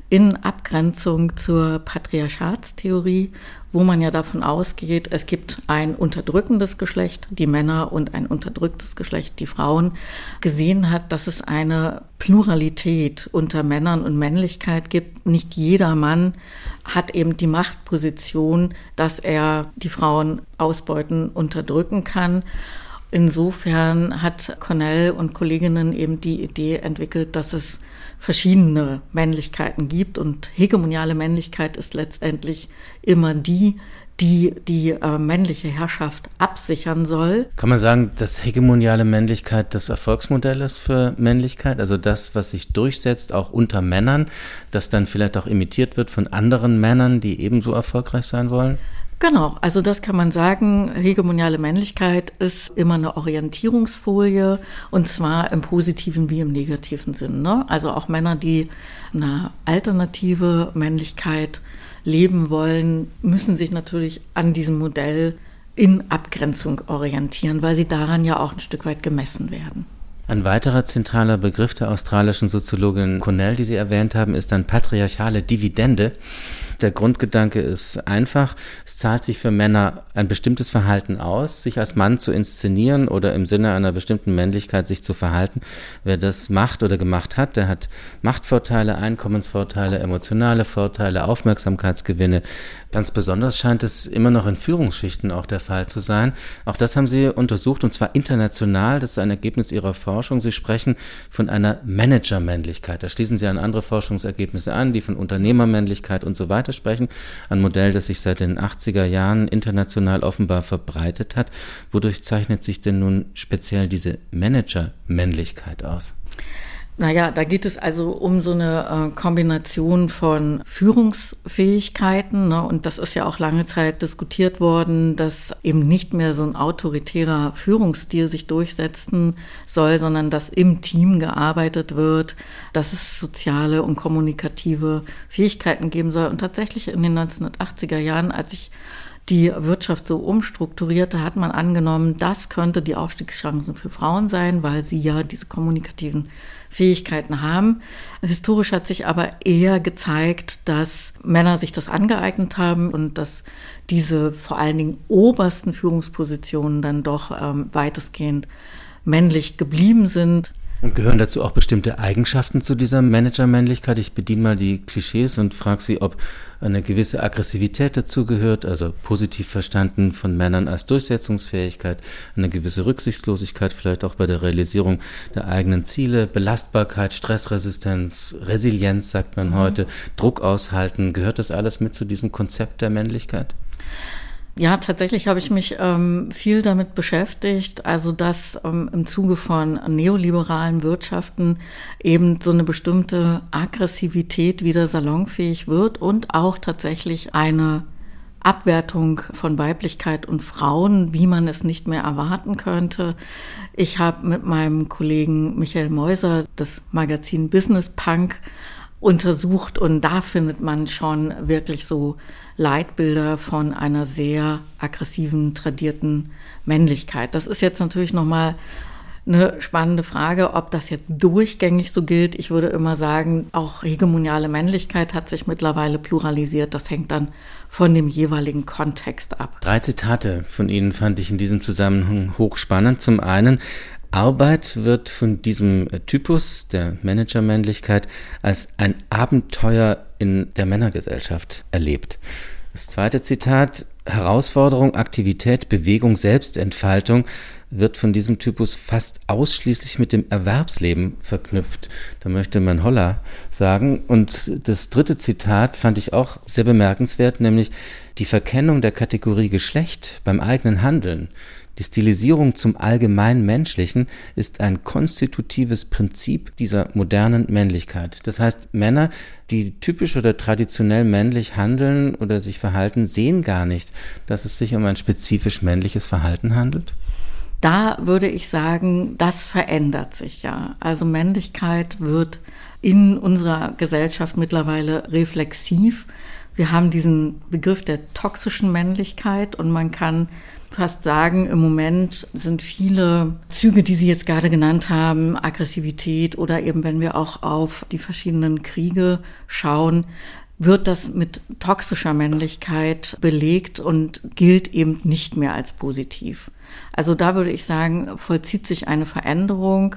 in Abgrenzung zur Patriarchatstheorie wo man ja davon ausgeht, es gibt ein unterdrückendes Geschlecht, die Männer, und ein unterdrücktes Geschlecht, die Frauen, gesehen hat, dass es eine Pluralität unter Männern und Männlichkeit gibt. Nicht jeder Mann hat eben die Machtposition, dass er die Frauen ausbeuten, unterdrücken kann. Insofern hat Cornell und Kolleginnen eben die Idee entwickelt, dass es verschiedene Männlichkeiten gibt und hegemoniale Männlichkeit ist letztendlich immer die, die die äh, männliche Herrschaft absichern soll. Kann man sagen, dass hegemoniale Männlichkeit das Erfolgsmodell ist für Männlichkeit? Also das, was sich durchsetzt, auch unter Männern, das dann vielleicht auch imitiert wird von anderen Männern, die ebenso erfolgreich sein wollen? Genau, also das kann man sagen. Hegemoniale Männlichkeit ist immer eine Orientierungsfolie und zwar im positiven wie im negativen Sinn. Ne? Also auch Männer, die eine alternative Männlichkeit leben wollen, müssen sich natürlich an diesem Modell in Abgrenzung orientieren, weil sie daran ja auch ein Stück weit gemessen werden. Ein weiterer zentraler Begriff der australischen Soziologin Cornell, die Sie erwähnt haben, ist dann patriarchale Dividende. Der Grundgedanke ist einfach, es zahlt sich für Männer ein bestimmtes Verhalten aus, sich als Mann zu inszenieren oder im Sinne einer bestimmten Männlichkeit sich zu verhalten. Wer das macht oder gemacht hat, der hat Machtvorteile, Einkommensvorteile, emotionale Vorteile, Aufmerksamkeitsgewinne. Ganz besonders scheint es immer noch in Führungsschichten auch der Fall zu sein. Auch das haben Sie untersucht und zwar international. Das ist ein Ergebnis Ihrer Forschung. Sie sprechen von einer Managermännlichkeit. Da schließen Sie an andere Forschungsergebnisse an, die von Unternehmermännlichkeit und so weiter sprechen. Ein Modell, das sich seit den 80er Jahren international offenbar verbreitet hat. Wodurch zeichnet sich denn nun speziell diese Managermännlichkeit aus? Naja, da geht es also um so eine äh, Kombination von Führungsfähigkeiten. Ne? Und das ist ja auch lange Zeit diskutiert worden, dass eben nicht mehr so ein autoritärer Führungsstil sich durchsetzen soll, sondern dass im Team gearbeitet wird, dass es soziale und kommunikative Fähigkeiten geben soll. Und tatsächlich in den 1980er Jahren, als ich die Wirtschaft so umstrukturierte, hat man angenommen, das könnte die Aufstiegschancen für Frauen sein, weil sie ja diese kommunikativen Fähigkeiten haben. Historisch hat sich aber eher gezeigt, dass Männer sich das angeeignet haben und dass diese vor allen Dingen obersten Führungspositionen dann doch ähm, weitestgehend männlich geblieben sind. Und gehören dazu auch bestimmte Eigenschaften zu dieser Managermännlichkeit? Ich bediene mal die Klischees und frage Sie, ob eine gewisse Aggressivität dazugehört, also positiv verstanden von Männern als Durchsetzungsfähigkeit, eine gewisse Rücksichtslosigkeit vielleicht auch bei der Realisierung der eigenen Ziele, Belastbarkeit, Stressresistenz, Resilienz sagt man mhm. heute, Druck aushalten. Gehört das alles mit zu diesem Konzept der Männlichkeit? Ja, tatsächlich habe ich mich ähm, viel damit beschäftigt, also dass ähm, im Zuge von neoliberalen Wirtschaften eben so eine bestimmte Aggressivität wieder salonfähig wird und auch tatsächlich eine Abwertung von Weiblichkeit und Frauen, wie man es nicht mehr erwarten könnte. Ich habe mit meinem Kollegen Michael Meuser das Magazin Business Punk untersucht und da findet man schon wirklich so Leitbilder von einer sehr aggressiven, tradierten Männlichkeit. Das ist jetzt natürlich nochmal eine spannende Frage, ob das jetzt durchgängig so gilt. Ich würde immer sagen, auch hegemoniale Männlichkeit hat sich mittlerweile pluralisiert. Das hängt dann von dem jeweiligen Kontext ab. Drei Zitate von Ihnen fand ich in diesem Zusammenhang hochspannend. Zum einen, Arbeit wird von diesem Typus der Managermännlichkeit als ein Abenteuer in der Männergesellschaft erlebt. Das zweite Zitat, Herausforderung, Aktivität, Bewegung, Selbstentfaltung wird von diesem Typus fast ausschließlich mit dem Erwerbsleben verknüpft. Da möchte man Holla sagen. Und das dritte Zitat fand ich auch sehr bemerkenswert, nämlich die Verkennung der Kategorie Geschlecht beim eigenen Handeln die Stilisierung zum allgemein Menschlichen ist ein konstitutives Prinzip dieser modernen Männlichkeit. Das heißt, Männer, die typisch oder traditionell männlich handeln oder sich verhalten, sehen gar nicht, dass es sich um ein spezifisch männliches Verhalten handelt? Da würde ich sagen, das verändert sich ja. Also Männlichkeit wird in unserer Gesellschaft mittlerweile reflexiv. Wir haben diesen Begriff der toxischen Männlichkeit und man kann fast sagen, im Moment sind viele Züge, die Sie jetzt gerade genannt haben, Aggressivität oder eben wenn wir auch auf die verschiedenen Kriege schauen, wird das mit toxischer Männlichkeit belegt und gilt eben nicht mehr als positiv. Also da würde ich sagen, vollzieht sich eine Veränderung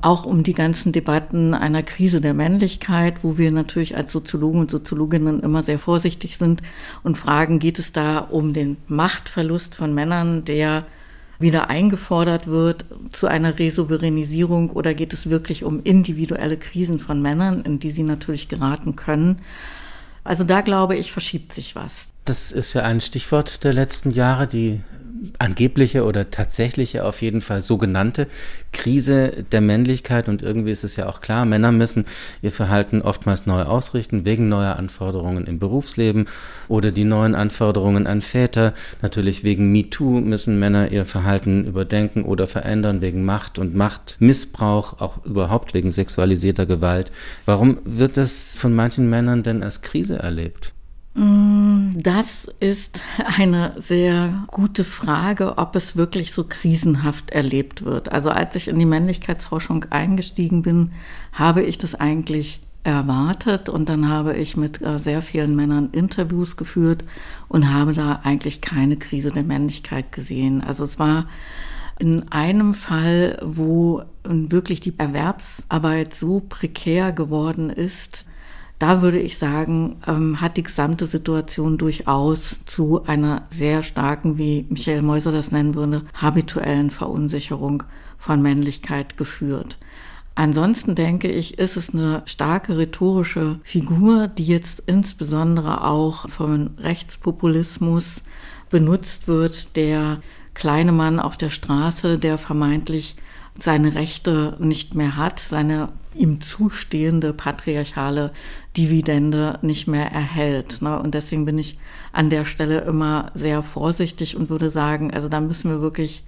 auch um die ganzen Debatten einer Krise der Männlichkeit, wo wir natürlich als Soziologen und Soziologinnen immer sehr vorsichtig sind und fragen, geht es da um den Machtverlust von Männern, der wieder eingefordert wird zu einer Resouveränisierung oder geht es wirklich um individuelle Krisen von Männern, in die sie natürlich geraten können? Also da glaube ich, verschiebt sich was. Das ist ja ein Stichwort der letzten Jahre, die angebliche oder tatsächliche, auf jeden Fall sogenannte Krise der Männlichkeit. Und irgendwie ist es ja auch klar, Männer müssen ihr Verhalten oftmals neu ausrichten, wegen neuer Anforderungen im Berufsleben oder die neuen Anforderungen an Väter. Natürlich wegen MeToo müssen Männer ihr Verhalten überdenken oder verändern, wegen Macht und Machtmissbrauch, auch überhaupt wegen sexualisierter Gewalt. Warum wird das von manchen Männern denn als Krise erlebt? Mm, das ist eine sehr gute Frage, ob es wirklich so krisenhaft erlebt wird. Also als ich in die Männlichkeitsforschung eingestiegen bin, habe ich das eigentlich erwartet und dann habe ich mit äh, sehr vielen Männern Interviews geführt und habe da eigentlich keine Krise der Männlichkeit gesehen. Also es war in einem Fall, wo wirklich die Erwerbsarbeit so prekär geworden ist, da würde ich sagen, ähm, hat die gesamte Situation durchaus zu einer sehr starken, wie Michael Meuser das nennen würde, habituellen Verunsicherung von Männlichkeit geführt. Ansonsten denke ich, ist es eine starke rhetorische Figur, die jetzt insbesondere auch vom Rechtspopulismus benutzt wird, der kleine Mann auf der Straße, der vermeintlich seine Rechte nicht mehr hat, seine ihm zustehende patriarchale Dividende nicht mehr erhält. Ne? Und deswegen bin ich an der Stelle immer sehr vorsichtig und würde sagen, also da müssen wir wirklich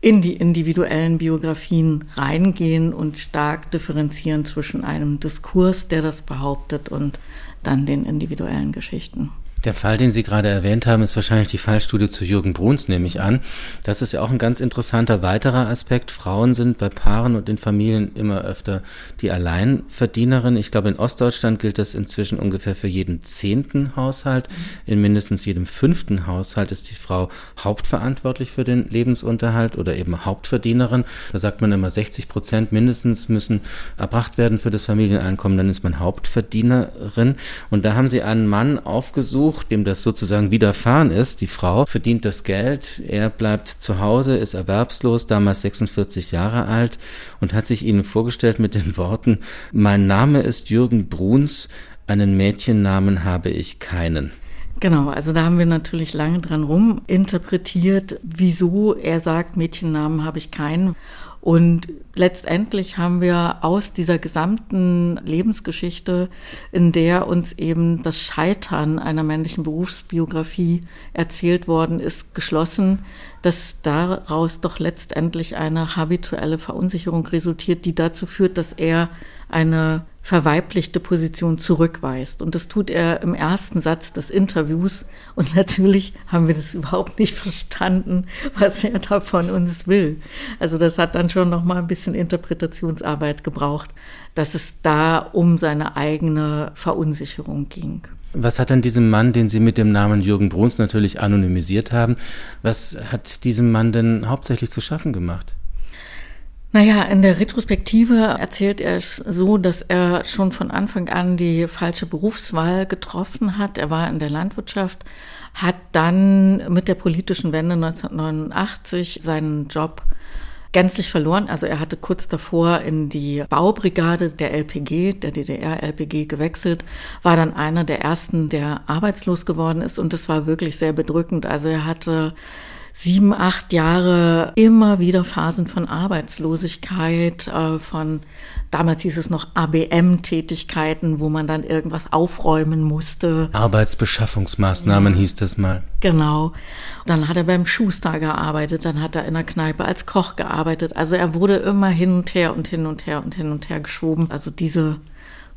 in die individuellen Biografien reingehen und stark differenzieren zwischen einem Diskurs, der das behauptet, und dann den individuellen Geschichten. Der Fall, den Sie gerade erwähnt haben, ist wahrscheinlich die Fallstudie zu Jürgen Bruns, nehme ich an. Das ist ja auch ein ganz interessanter weiterer Aspekt. Frauen sind bei Paaren und in Familien immer öfter die Alleinverdienerin. Ich glaube, in Ostdeutschland gilt das inzwischen ungefähr für jeden zehnten Haushalt. In mindestens jedem fünften Haushalt ist die Frau hauptverantwortlich für den Lebensunterhalt oder eben Hauptverdienerin. Da sagt man immer, 60 Prozent mindestens müssen erbracht werden für das Familieneinkommen. Dann ist man Hauptverdienerin. Und da haben Sie einen Mann aufgesucht, Besuch, dem das sozusagen widerfahren ist. Die Frau verdient das Geld, er bleibt zu Hause, ist erwerbslos, damals 46 Jahre alt und hat sich ihnen vorgestellt mit den Worten, mein Name ist Jürgen Bruns, einen Mädchennamen habe ich keinen. Genau, also da haben wir natürlich lange dran rum interpretiert, wieso er sagt, Mädchennamen habe ich keinen. Und letztendlich haben wir aus dieser gesamten Lebensgeschichte, in der uns eben das Scheitern einer männlichen Berufsbiografie erzählt worden ist, geschlossen, dass daraus doch letztendlich eine habituelle Verunsicherung resultiert, die dazu führt, dass er eine verweiblichte Position zurückweist. Und das tut er im ersten Satz des Interviews. Und natürlich haben wir das überhaupt nicht verstanden, was er da von uns will. Also das hat dann schon noch mal ein bisschen Interpretationsarbeit gebraucht, dass es da um seine eigene Verunsicherung ging. Was hat dann diesem Mann, den Sie mit dem Namen Jürgen Bruns natürlich anonymisiert haben, was hat diesem Mann denn hauptsächlich zu schaffen gemacht? Naja, in der Retrospektive erzählt er es so, dass er schon von Anfang an die falsche Berufswahl getroffen hat. Er war in der Landwirtschaft, hat dann mit der politischen Wende 1989 seinen Job gänzlich verloren. Also er hatte kurz davor in die Baubrigade der LPG, der DDR-LPG gewechselt, war dann einer der ersten, der arbeitslos geworden ist und das war wirklich sehr bedrückend. Also er hatte sieben, acht Jahre immer wieder Phasen von Arbeitslosigkeit, äh, von damals hieß es noch ABM-Tätigkeiten, wo man dann irgendwas aufräumen musste. Arbeitsbeschaffungsmaßnahmen ja. hieß das mal. Genau. Dann hat er beim Schuster gearbeitet, dann hat er in der Kneipe als Koch gearbeitet. Also er wurde immer hin und her und hin und her und hin und her geschoben. Also diese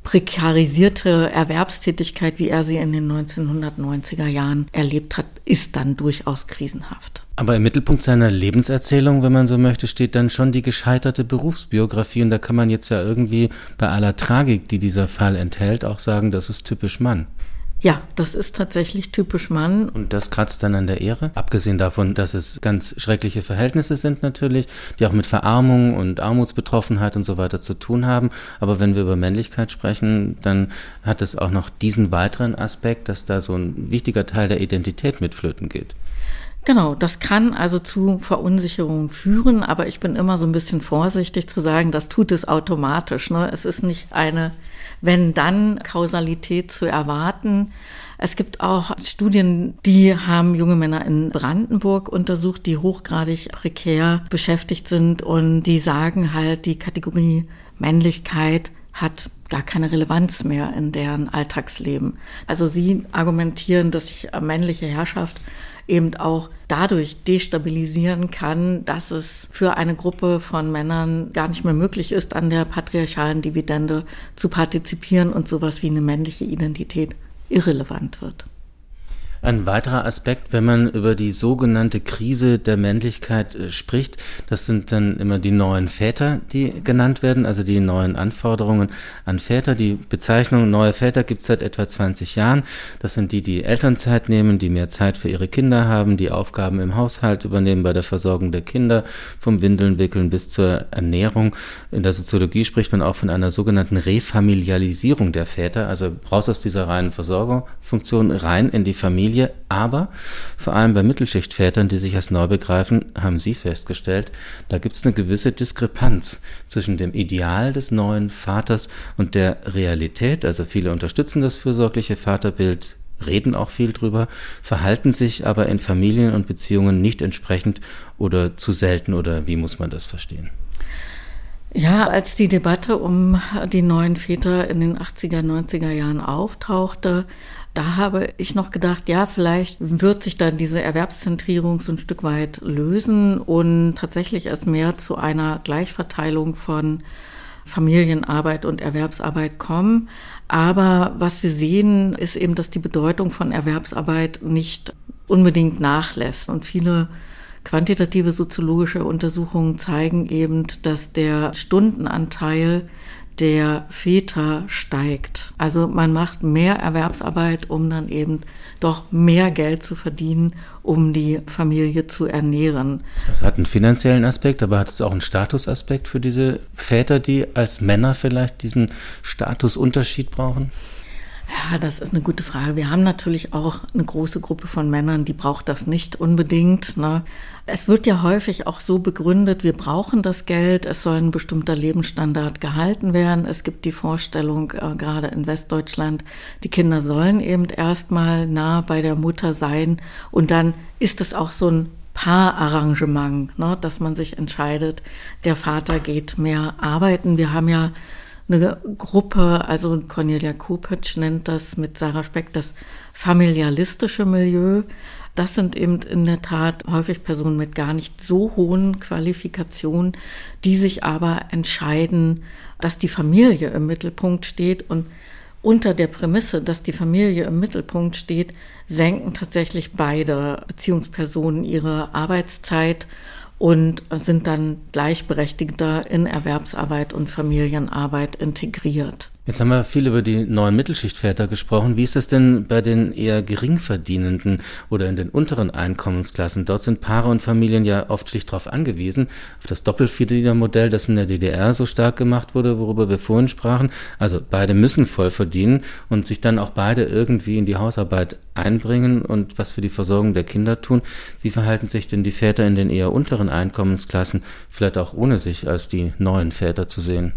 prekarisierte Erwerbstätigkeit, wie er sie in den 1990er Jahren erlebt hat, ist dann durchaus krisenhaft. Aber im Mittelpunkt seiner Lebenserzählung, wenn man so möchte, steht dann schon die gescheiterte Berufsbiografie. Und da kann man jetzt ja irgendwie bei aller Tragik, die dieser Fall enthält, auch sagen, das ist typisch Mann. Ja, das ist tatsächlich typisch Mann. Und das kratzt dann an der Ehre? Abgesehen davon, dass es ganz schreckliche Verhältnisse sind natürlich, die auch mit Verarmung und Armutsbetroffenheit und so weiter zu tun haben. Aber wenn wir über Männlichkeit sprechen, dann hat es auch noch diesen weiteren Aspekt, dass da so ein wichtiger Teil der Identität mit flöten geht. Genau, das kann also zu Verunsicherung führen, aber ich bin immer so ein bisschen vorsichtig zu sagen, das tut es automatisch. Ne? Es ist nicht eine wenn dann Kausalität zu erwarten. Es gibt auch Studien, die haben junge Männer in Brandenburg untersucht, die hochgradig prekär beschäftigt sind und die sagen halt, die Kategorie Männlichkeit hat gar keine Relevanz mehr in deren Alltagsleben. Also sie argumentieren, dass sich männliche Herrschaft eben auch dadurch destabilisieren kann, dass es für eine Gruppe von Männern gar nicht mehr möglich ist, an der patriarchalen Dividende zu partizipieren und sowas wie eine männliche Identität irrelevant wird. Ein weiterer Aspekt, wenn man über die sogenannte Krise der Männlichkeit äh, spricht, das sind dann immer die neuen Väter, die genannt werden, also die neuen Anforderungen an Väter. Die Bezeichnung neue Väter gibt es seit etwa 20 Jahren. Das sind die, die Elternzeit nehmen, die mehr Zeit für ihre Kinder haben, die Aufgaben im Haushalt übernehmen bei der Versorgung der Kinder, vom Windeln wickeln bis zur Ernährung. In der Soziologie spricht man auch von einer sogenannten Refamilialisierung der Väter, also raus aus dieser reinen Versorgungsfunktion, rein in die Familie Familie, aber vor allem bei Mittelschichtvätern, die sich als neu begreifen, haben Sie festgestellt, da gibt es eine gewisse Diskrepanz zwischen dem Ideal des neuen Vaters und der Realität. Also viele unterstützen das fürsorgliche Vaterbild, reden auch viel drüber, verhalten sich aber in Familien und Beziehungen nicht entsprechend oder zu selten oder wie muss man das verstehen? Ja, als die Debatte um die neuen Väter in den 80er, 90er Jahren auftauchte, da habe ich noch gedacht, ja, vielleicht wird sich dann diese Erwerbszentrierung so ein Stück weit lösen und tatsächlich es mehr zu einer Gleichverteilung von Familienarbeit und Erwerbsarbeit kommen. Aber was wir sehen, ist eben, dass die Bedeutung von Erwerbsarbeit nicht unbedingt nachlässt. Und viele quantitative soziologische Untersuchungen zeigen eben, dass der Stundenanteil der Väter steigt. Also man macht mehr Erwerbsarbeit, um dann eben doch mehr Geld zu verdienen, um die Familie zu ernähren. Das hat einen finanziellen Aspekt, aber hat es auch einen Statusaspekt für diese Väter, die als Männer vielleicht diesen Statusunterschied brauchen? Ja, das ist eine gute Frage. Wir haben natürlich auch eine große Gruppe von Männern, die braucht das nicht unbedingt. Ne? Es wird ja häufig auch so begründet, wir brauchen das Geld, es soll ein bestimmter Lebensstandard gehalten werden. Es gibt die Vorstellung, äh, gerade in Westdeutschland, die Kinder sollen eben erstmal nah bei der Mutter sein und dann ist es auch so ein Paararrangement, ne, dass man sich entscheidet, der Vater geht mehr arbeiten. Wir haben ja eine Gruppe, also Cornelia Kopitsch nennt das mit Sarah Speck das familialistische Milieu. Das sind eben in der Tat häufig Personen mit gar nicht so hohen Qualifikationen, die sich aber entscheiden, dass die Familie im Mittelpunkt steht und unter der Prämisse, dass die Familie im Mittelpunkt steht, senken tatsächlich beide Beziehungspersonen ihre Arbeitszeit und sind dann gleichberechtigter in Erwerbsarbeit und Familienarbeit integriert. Jetzt haben wir viel über die neuen Mittelschichtväter gesprochen. Wie ist das denn bei den eher geringverdienenden oder in den unteren Einkommensklassen? Dort sind Paare und Familien ja oft schlicht darauf angewiesen, auf das Doppelverdienermodell, das in der DDR so stark gemacht wurde, worüber wir vorhin sprachen. Also beide müssen voll verdienen und sich dann auch beide irgendwie in die Hausarbeit einbringen und was für die Versorgung der Kinder tun. Wie verhalten sich denn die Väter in den eher unteren Einkommensklassen, vielleicht auch ohne sich als die neuen Väter zu sehen?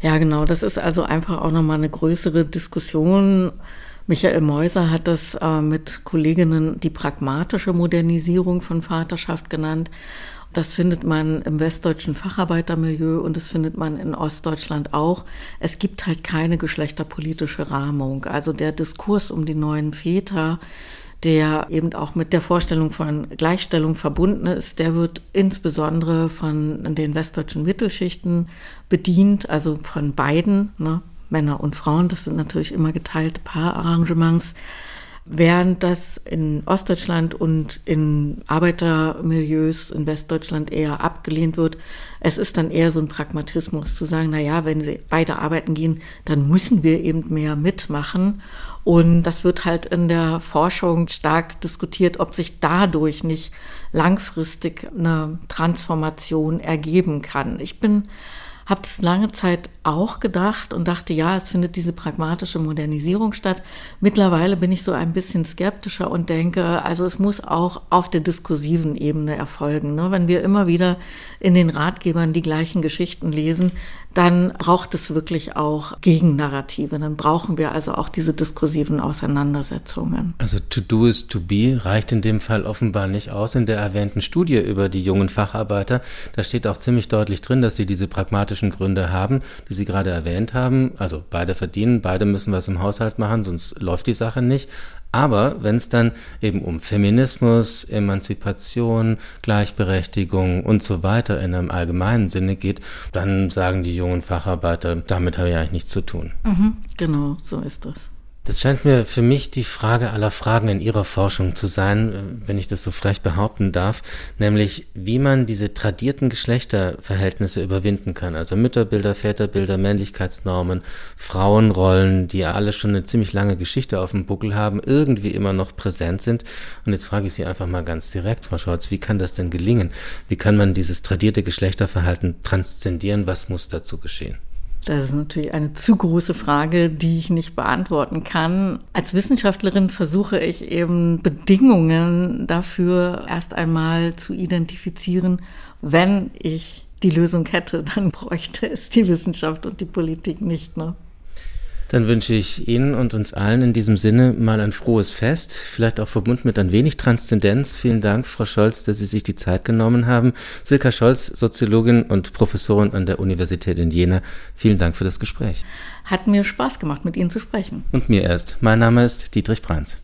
Ja, genau. Das ist also einfach auch nochmal eine größere Diskussion. Michael Meuser hat das äh, mit Kolleginnen die pragmatische Modernisierung von Vaterschaft genannt. Das findet man im westdeutschen Facharbeitermilieu und das findet man in Ostdeutschland auch. Es gibt halt keine geschlechterpolitische Rahmung. Also der Diskurs um die neuen Väter der eben auch mit der Vorstellung von Gleichstellung verbunden ist, der wird insbesondere von den westdeutschen Mittelschichten bedient, also von beiden, ne, Männer und Frauen. Das sind natürlich immer geteilte Paararrangements. Während das in Ostdeutschland und in Arbeitermilieus in Westdeutschland eher abgelehnt wird, es ist dann eher so ein Pragmatismus zu sagen, na ja, wenn sie beide arbeiten gehen, dann müssen wir eben mehr mitmachen. Und das wird halt in der Forschung stark diskutiert, ob sich dadurch nicht langfristig eine Transformation ergeben kann. Ich bin habe es lange Zeit auch gedacht und dachte, ja, es findet diese pragmatische Modernisierung statt. Mittlerweile bin ich so ein bisschen skeptischer und denke, also es muss auch auf der diskursiven Ebene erfolgen. Ne? Wenn wir immer wieder in den Ratgebern die gleichen Geschichten lesen, dann braucht es wirklich auch Gegennarrative. Dann brauchen wir also auch diese diskursiven Auseinandersetzungen. Also to do is to be reicht in dem Fall offenbar nicht aus. In der erwähnten Studie über die jungen Facharbeiter, da steht auch ziemlich deutlich drin, dass sie diese pragmatischen Gründe haben, die Sie gerade erwähnt haben. Also beide verdienen, beide müssen was im Haushalt machen, sonst läuft die Sache nicht. Aber wenn es dann eben um Feminismus, Emanzipation, Gleichberechtigung und so weiter in einem allgemeinen Sinne geht, dann sagen die jungen Facharbeiter, damit habe ich eigentlich nichts zu tun. Mhm, genau, so ist das. Das scheint mir für mich die Frage aller Fragen in Ihrer Forschung zu sein, äh, wenn ich das so frech behaupten darf, nämlich wie man diese tradierten Geschlechterverhältnisse überwinden kann. Also Mütterbilder, Väterbilder, Männlichkeitsnormen, Frauenrollen, die ja alle schon eine ziemlich lange Geschichte auf dem Buckel haben, irgendwie immer noch präsent sind. Und jetzt frage ich Sie einfach mal ganz direkt, Frau Scholz, wie kann das denn gelingen? Wie kann man dieses tradierte Geschlechterverhalten transzendieren? Was muss dazu geschehen? Das ist natürlich eine zu große Frage, die ich nicht beantworten kann. Als Wissenschaftlerin versuche ich eben Bedingungen dafür erst einmal zu identifizieren. Wenn ich die Lösung hätte, (laughs) dann bräuchte es die Wissenschaft und die Politik nicht. Ne? Dann wünsche ich Ihnen und uns allen in diesem Sinne mal ein frohes Fest, vielleicht auch verbunden mit ein wenig Transzendenz. Vielen Dank, Frau Scholz, dass Sie sich die Zeit genommen haben. Silka Scholz, Soziologin und Professorin an der Universität in Jena. Vielen Dank für das Gespräch. Hat mir Spaß gemacht, mit Ihnen zu sprechen. Und mir erst. Mein Name ist Dietrich Brands.